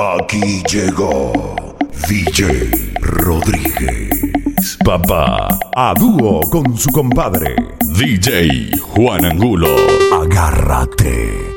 Aquí llegó DJ Rodríguez. Papá, a dúo con su compadre, DJ Juan Angulo. Agárrate